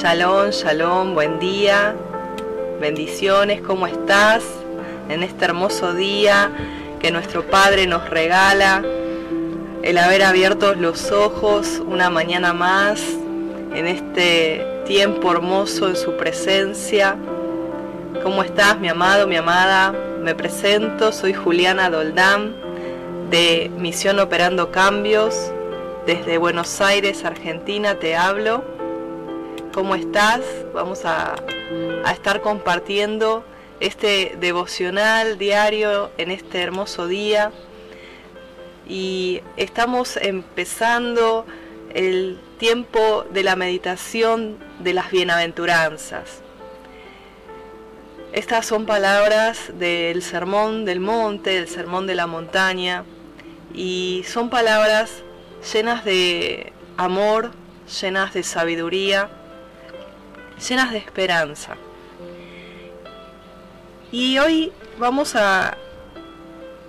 Shalom, shalom, buen día, bendiciones, ¿cómo estás? En este hermoso día que nuestro Padre nos regala, el haber abierto los ojos una mañana más, en este tiempo hermoso en su presencia. ¿Cómo estás, mi amado, mi amada? Me presento, soy Juliana Doldán de Misión Operando Cambios. Desde Buenos Aires, Argentina, te hablo. ¿Cómo estás? Vamos a, a estar compartiendo este devocional diario en este hermoso día. Y estamos empezando el tiempo de la meditación de las bienaventuranzas. Estas son palabras del sermón del monte, del sermón de la montaña, y son palabras llenas de amor, llenas de sabiduría, llenas de esperanza. Y hoy vamos a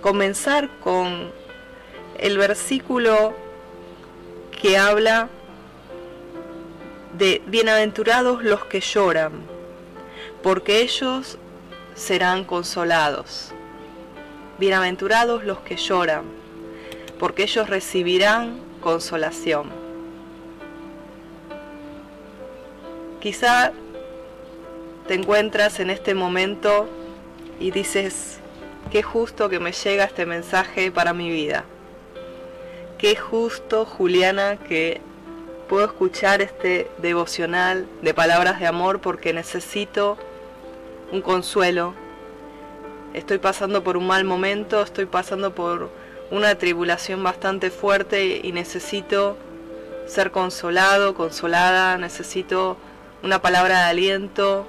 comenzar con el versículo que habla de bienaventurados los que lloran, porque ellos serán consolados. Bienaventurados los que lloran, porque ellos recibirán consolación. Quizá te encuentras en este momento y dices, qué justo que me llega este mensaje para mi vida. Qué justo, Juliana, que puedo escuchar este devocional de palabras de amor porque necesito un consuelo. Estoy pasando por un mal momento, estoy pasando por una tribulación bastante fuerte y necesito ser consolado, consolada, necesito una palabra de aliento,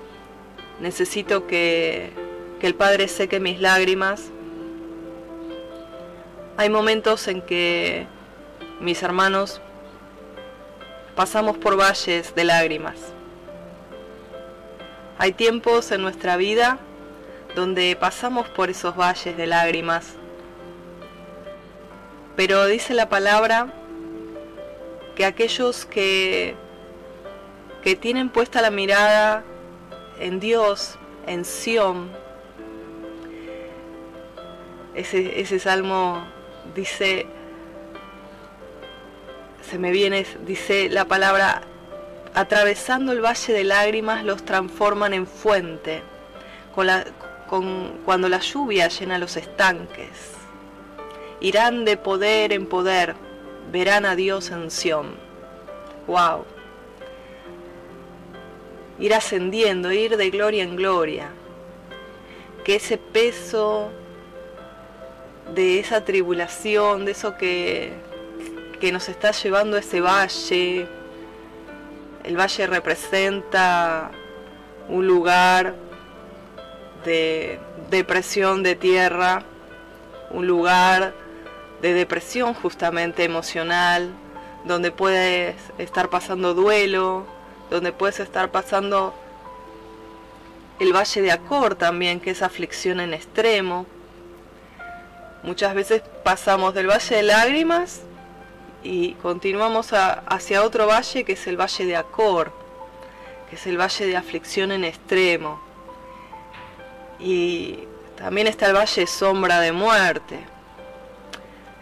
necesito que, que el Padre seque mis lágrimas. Hay momentos en que mis hermanos pasamos por valles de lágrimas. Hay tiempos en nuestra vida donde pasamos por esos valles de lágrimas. Pero dice la palabra que aquellos que, que tienen puesta la mirada en Dios, en Sión, ese, ese salmo dice, se me viene, dice la palabra, atravesando el valle de lágrimas los transforman en fuente, con la, con, cuando la lluvia llena los estanques. Irán de poder en poder, verán a Dios en Sión. ¡Wow! Ir ascendiendo, ir de gloria en gloria. Que ese peso de esa tribulación, de eso que, que nos está llevando ese valle. El valle representa un lugar de depresión de tierra, un lugar de depresión justamente emocional, donde puedes estar pasando duelo, donde puedes estar pasando el valle de Acor también, que es aflicción en extremo. Muchas veces pasamos del valle de lágrimas y continuamos hacia otro valle que es el valle de Acor, que es el valle de aflicción en extremo. Y también está el valle sombra de muerte.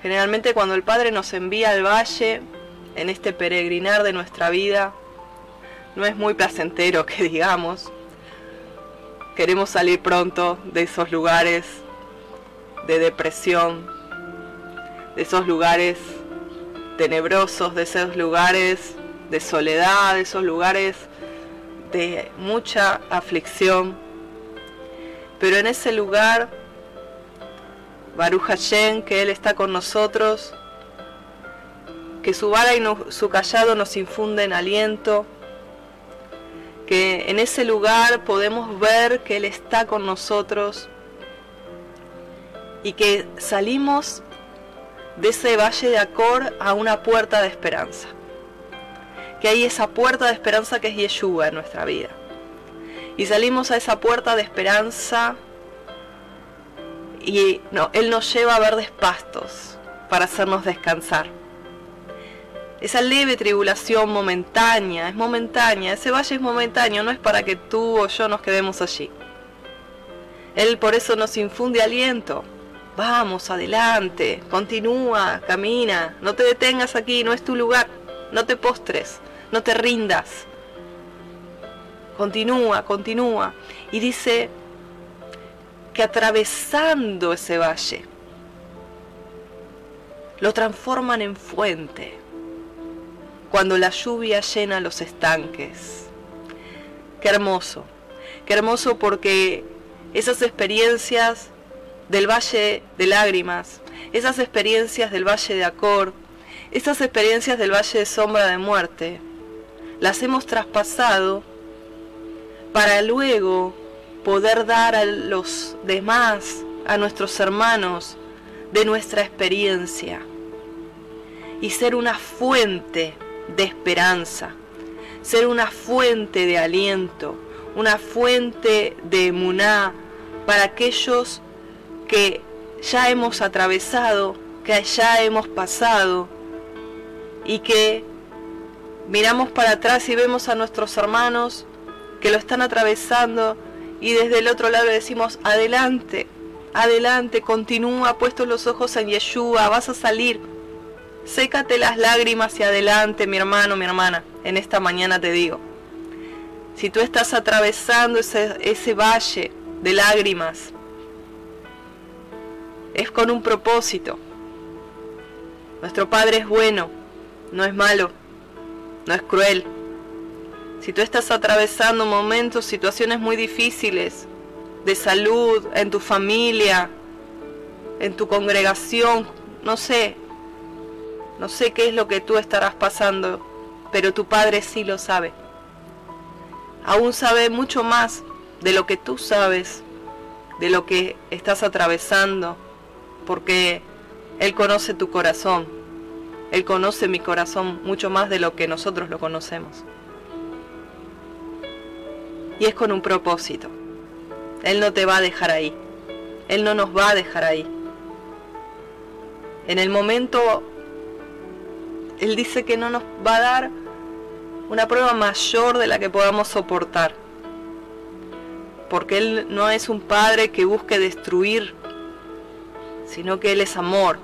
Generalmente cuando el Padre nos envía al valle en este peregrinar de nuestra vida, no es muy placentero que digamos. Queremos salir pronto de esos lugares de depresión, de esos lugares tenebrosos, de esos lugares de soledad, de esos lugares de mucha aflicción. Pero en ese lugar, Baruch Hashem, que Él está con nosotros, que su vara y su callado nos infunden aliento, que en ese lugar podemos ver que Él está con nosotros y que salimos de ese valle de Acor a una puerta de esperanza. Que hay esa puerta de esperanza que es Yeshua en nuestra vida. Y salimos a esa puerta de esperanza y Él nos lleva a verdes pastos para hacernos descansar. Esa leve tribulación momentánea, es momentánea, ese valle es momentáneo, no es para que tú o yo nos quedemos allí. Él por eso nos infunde aliento. Vamos, adelante, continúa, camina, no te detengas aquí, no es tu lugar, no te postres, no te rindas. Continúa, continúa. Y dice que atravesando ese valle, lo transforman en fuente cuando la lluvia llena los estanques. Qué hermoso, qué hermoso porque esas experiencias del Valle de Lágrimas, esas experiencias del Valle de Acor, esas experiencias del Valle de Sombra de Muerte, las hemos traspasado para luego poder dar a los demás, a nuestros hermanos, de nuestra experiencia y ser una fuente de esperanza, ser una fuente de aliento, una fuente de muná para aquellos que ya hemos atravesado, que ya hemos pasado y que miramos para atrás y vemos a nuestros hermanos que lo están atravesando y desde el otro lado decimos, adelante, adelante, continúa, puesto los ojos en Yeshua, vas a salir. Sécate las lágrimas y adelante, mi hermano, mi hermana. En esta mañana te digo. Si tú estás atravesando ese, ese valle de lágrimas, es con un propósito. Nuestro Padre es bueno, no es malo, no es cruel. Si tú estás atravesando momentos, situaciones muy difíciles de salud, en tu familia, en tu congregación, no sé, no sé qué es lo que tú estarás pasando, pero tu Padre sí lo sabe. Aún sabe mucho más de lo que tú sabes, de lo que estás atravesando, porque Él conoce tu corazón. Él conoce mi corazón mucho más de lo que nosotros lo conocemos y es con un propósito. Él no te va a dejar ahí. Él no nos va a dejar ahí. En el momento, Él dice que no nos va a dar una prueba mayor de la que podamos soportar. Porque Él no es un Padre que busque destruir, sino que Él es amor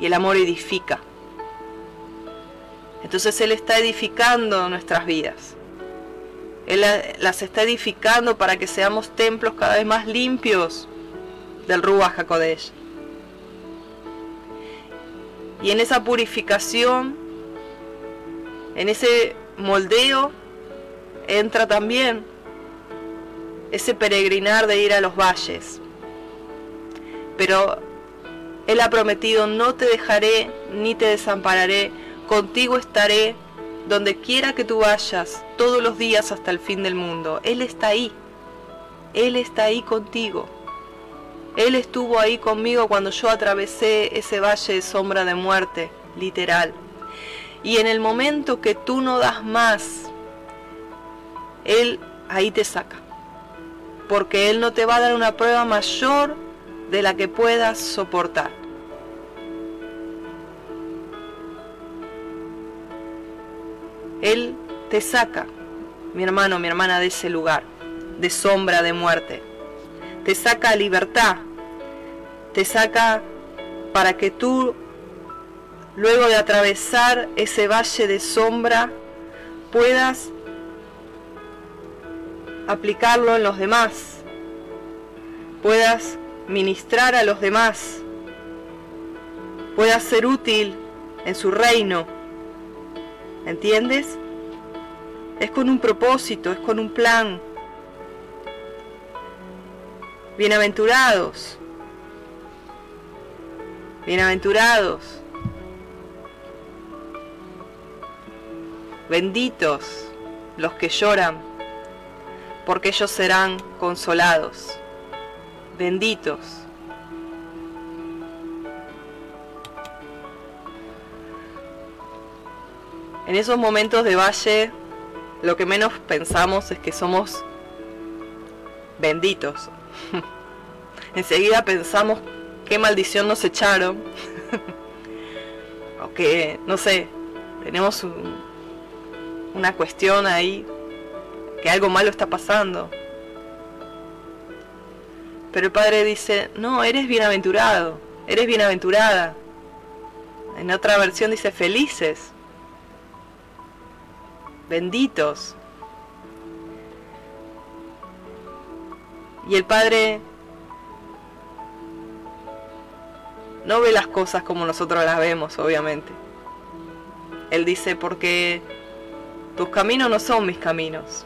y el amor edifica. Entonces Él está edificando nuestras vidas. Él las está edificando para que seamos templos cada vez más limpios del Ruach HaKodesh. Y en esa purificación, en ese moldeo, entra también ese peregrinar de ir a los valles. Pero Él ha prometido, no te dejaré ni te desampararé, contigo estaré donde quiera que tú vayas, todos los días hasta el fin del mundo. Él está ahí. Él está ahí contigo. Él estuvo ahí conmigo cuando yo atravesé ese valle de sombra de muerte, literal. Y en el momento que tú no das más, Él ahí te saca. Porque Él no te va a dar una prueba mayor de la que puedas soportar. Él te saca, mi hermano, mi hermana, de ese lugar, de sombra, de muerte. Te saca libertad. Te saca para que tú, luego de atravesar ese valle de sombra, puedas aplicarlo en los demás, puedas ministrar a los demás, puedas ser útil en su reino ¿Entiendes? Es con un propósito, es con un plan. Bienaventurados. Bienaventurados. Benditos los que lloran, porque ellos serán consolados. Benditos. En esos momentos de valle, lo que menos pensamos es que somos benditos. Enseguida pensamos qué maldición nos echaron. o que, no sé, tenemos una cuestión ahí, que algo malo está pasando. Pero el Padre dice, no, eres bienaventurado, eres bienaventurada. En otra versión dice felices, benditos. Y el Padre no ve las cosas como nosotros las vemos, obviamente. Él dice, porque tus caminos no son mis caminos,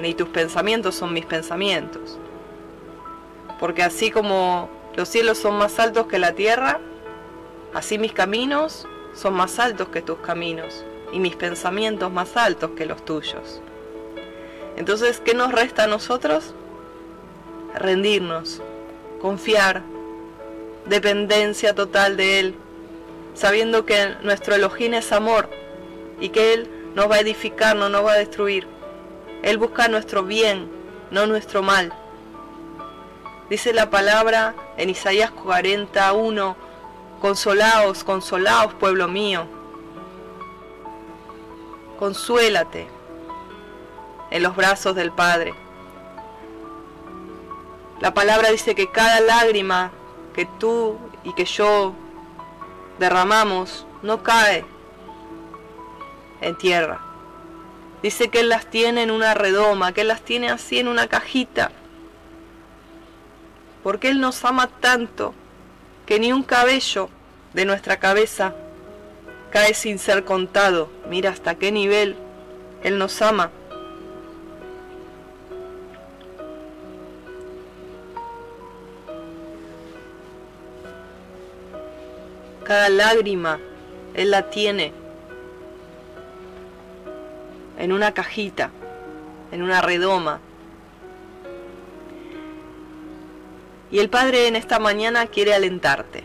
ni tus pensamientos son mis pensamientos. Porque así como los cielos son más altos que la tierra, así mis caminos son más altos que tus caminos, y mis pensamientos más altos que los tuyos. Entonces, ¿qué nos resta a nosotros? Rendirnos, confiar, dependencia total de Él, sabiendo que nuestro Elohim es amor y que Él nos va a edificar, no nos va a destruir. Él busca nuestro bien, no nuestro mal. Dice la palabra en Isaías 41, consolaos, consolaos, pueblo mío. Consuélate en los brazos del Padre. La palabra dice que cada lágrima que tú y que yo derramamos no cae en tierra. Dice que Él las tiene en una redoma, que Él las tiene así en una cajita. Porque Él nos ama tanto que ni un cabello de nuestra cabeza cae sin ser contado. Mira hasta qué nivel Él nos ama. Cada lágrima Él la tiene en una cajita, en una redoma. Y el Padre en esta mañana quiere alentarte.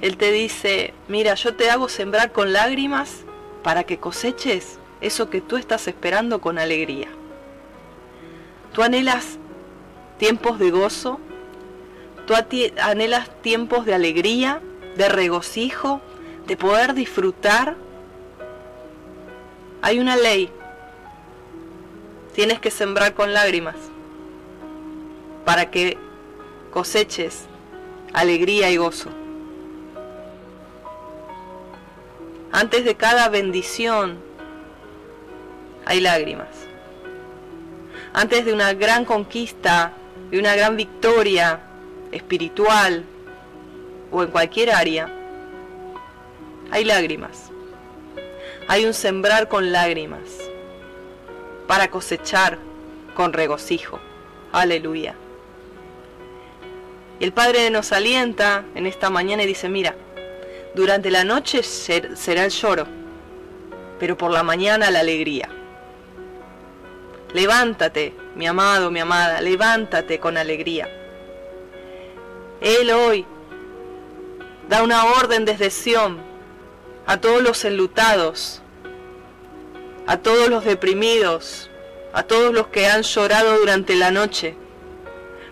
Él te dice, mira, yo te hago sembrar con lágrimas para que coseches eso que tú estás esperando con alegría. Tú anhelas tiempos de gozo, Tú anhelas tiempos de alegría, de regocijo, de poder disfrutar. Hay una ley. Tienes que sembrar con lágrimas para que coseches alegría y gozo. Antes de cada bendición hay lágrimas. Antes de una gran conquista, de una gran victoria, espiritual o en cualquier área, hay lágrimas. Hay un sembrar con lágrimas para cosechar con regocijo. Aleluya. El Padre nos alienta en esta mañana y dice, mira, durante la noche será el lloro, pero por la mañana la alegría. Levántate, mi amado, mi amada, levántate con alegría él hoy da una orden desde Sión a todos los enlutados, a todos los deprimidos, a todos los que han llorado durante la noche,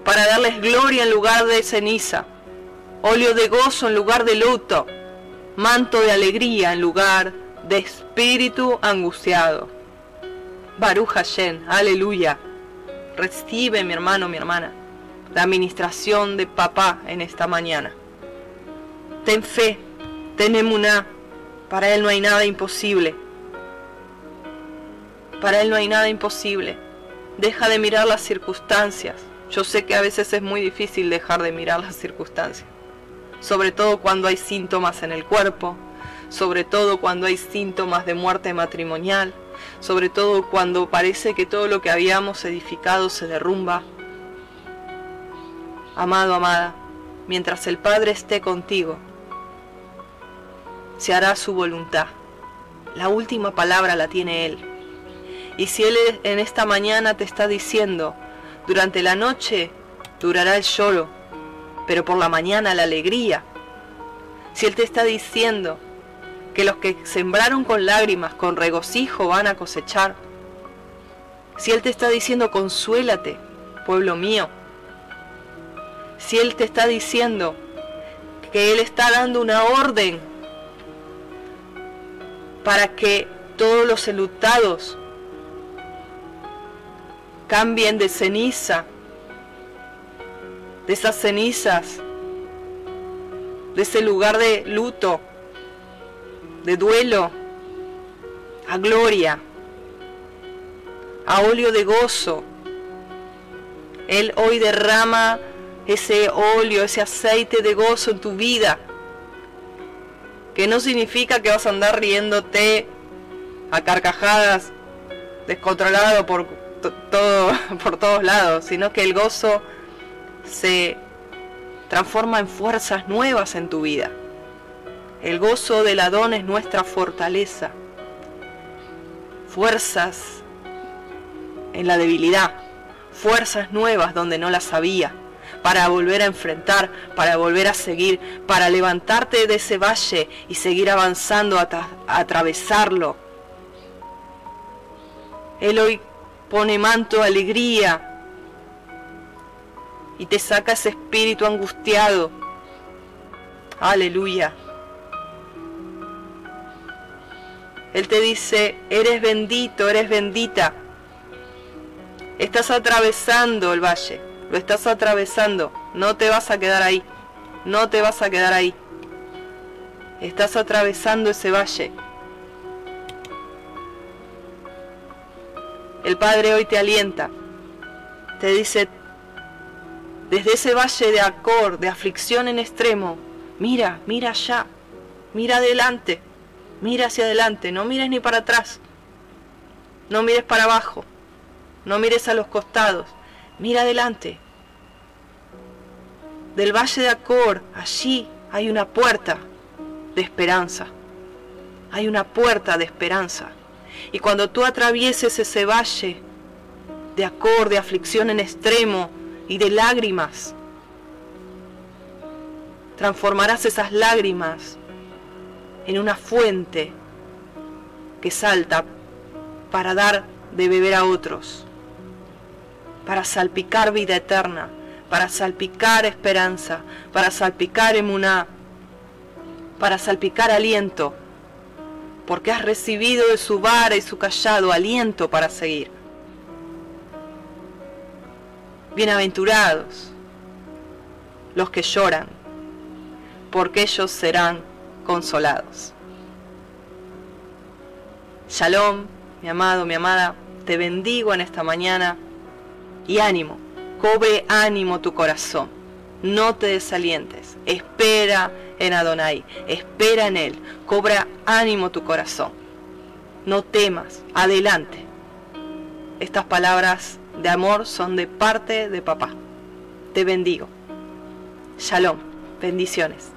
para darles gloria en lugar de ceniza, óleo de gozo en lugar de luto, manto de alegría en lugar de espíritu angustiado. Baruch Hashem, aleluya. Recibe mi hermano, mi hermana la administración de papá en esta mañana. Ten fe, ten emuná, para Él no hay nada imposible. Para Él no hay nada imposible. Deja de mirar las circunstancias. Yo sé que a veces es muy difícil dejar de mirar las circunstancias. Sobre todo cuando hay síntomas en el cuerpo, sobre todo cuando hay síntomas de muerte matrimonial, sobre todo cuando parece que todo lo que habíamos edificado se derrumba, Amado, amada, mientras el Padre esté contigo, se hará su voluntad. La última palabra la tiene Él. Y si Él en esta mañana te está diciendo, durante la noche durará el lloro, pero por la mañana la alegría. Si Él te está diciendo que los que sembraron con lágrimas, con regocijo van a cosechar. Si Él te está diciendo, consuélate, pueblo mío, si Él te está diciendo que Él está dando una orden para que todos los enlutados cambien de ceniza, de esas cenizas, de ese lugar de luto, de duelo, a gloria, a óleo de gozo. Él hoy derrama ese óleo, ese aceite de gozo en tu vida. Que no significa que vas a andar riéndote a carcajadas, descontrolado por, todo, por todos lados, sino que el gozo se transforma en fuerzas nuevas en tu vida. El gozo del Adón es nuestra fortaleza. Fuerzas en la debilidad, fuerzas nuevas donde no las había, para volver a enfrentar, para volver a seguir, para levantarte de ese valle y seguir avanzando, a, atravesarlo. Él hoy pone manto de alegría y te saca ese espíritu angustiado. Aleluya. Él te dice, eres bendito, eres bendita. Estás atravesando el valle, lo estás atravesando, no te vas a quedar ahí, no te vas a quedar ahí. Estás atravesando ese valle. El Padre hoy te alienta, te dice, desde ese valle de acor, de aflicción en extremo, mira, mira allá, mira adelante, mira hacia adelante, no mires ni para atrás, no mires para abajo, no mires a los costados, mira adelante. Del valle de Acor, allí hay una puerta de esperanza. Hay una puerta de esperanza. Y cuando tú atravieses ese valle de Acor, de aflicción en extremo y de lágrimas, transformarás esas lágrimas en una fuente que salta para dar de beber a otros para salpicar vida eterna, para salpicar esperanza, para salpicar emuná, para salpicar aliento, porque has recibido de su vara y su callado aliento para seguir. Bienaventurados los que lloran, porque ellos serán consolados. Shalom, mi amado, mi amada, te bendigo en esta mañana y ánimo, cobre ánimo tu corazón. No te desalientes. Espera en Adonai. Espera en Él. Cobra ánimo tu corazón. No temas. Adelante. Estas palabras de amor son de parte de papá. Te bendigo. Shalom. Bendiciones.